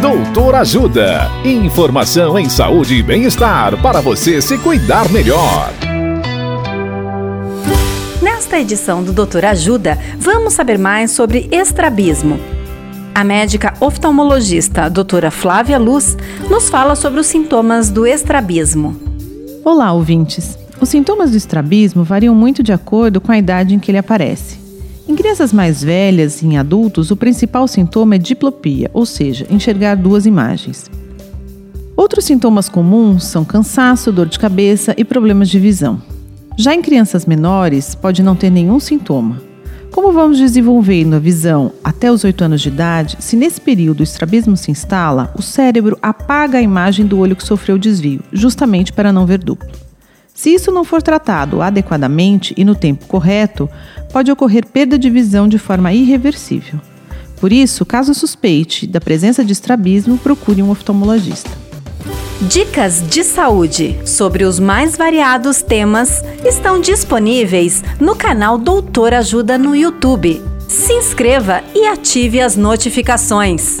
Doutor Ajuda. Informação em saúde e bem-estar para você se cuidar melhor. Nesta edição do Doutor Ajuda, vamos saber mais sobre estrabismo. A médica oftalmologista doutora Flávia Luz nos fala sobre os sintomas do estrabismo. Olá, ouvintes. Os sintomas do estrabismo variam muito de acordo com a idade em que ele aparece. Em crianças mais velhas e em adultos, o principal sintoma é diplopia, ou seja, enxergar duas imagens. Outros sintomas comuns são cansaço, dor de cabeça e problemas de visão. Já em crianças menores, pode não ter nenhum sintoma. Como vamos desenvolvendo a visão até os 8 anos de idade, se nesse período o estrabismo se instala, o cérebro apaga a imagem do olho que sofreu o desvio, justamente para não ver duplo. Se isso não for tratado adequadamente e no tempo correto, pode ocorrer perda de visão de forma irreversível. Por isso, caso suspeite da presença de estrabismo, procure um oftalmologista. Dicas de saúde sobre os mais variados temas estão disponíveis no canal Doutor Ajuda no YouTube. Se inscreva e ative as notificações.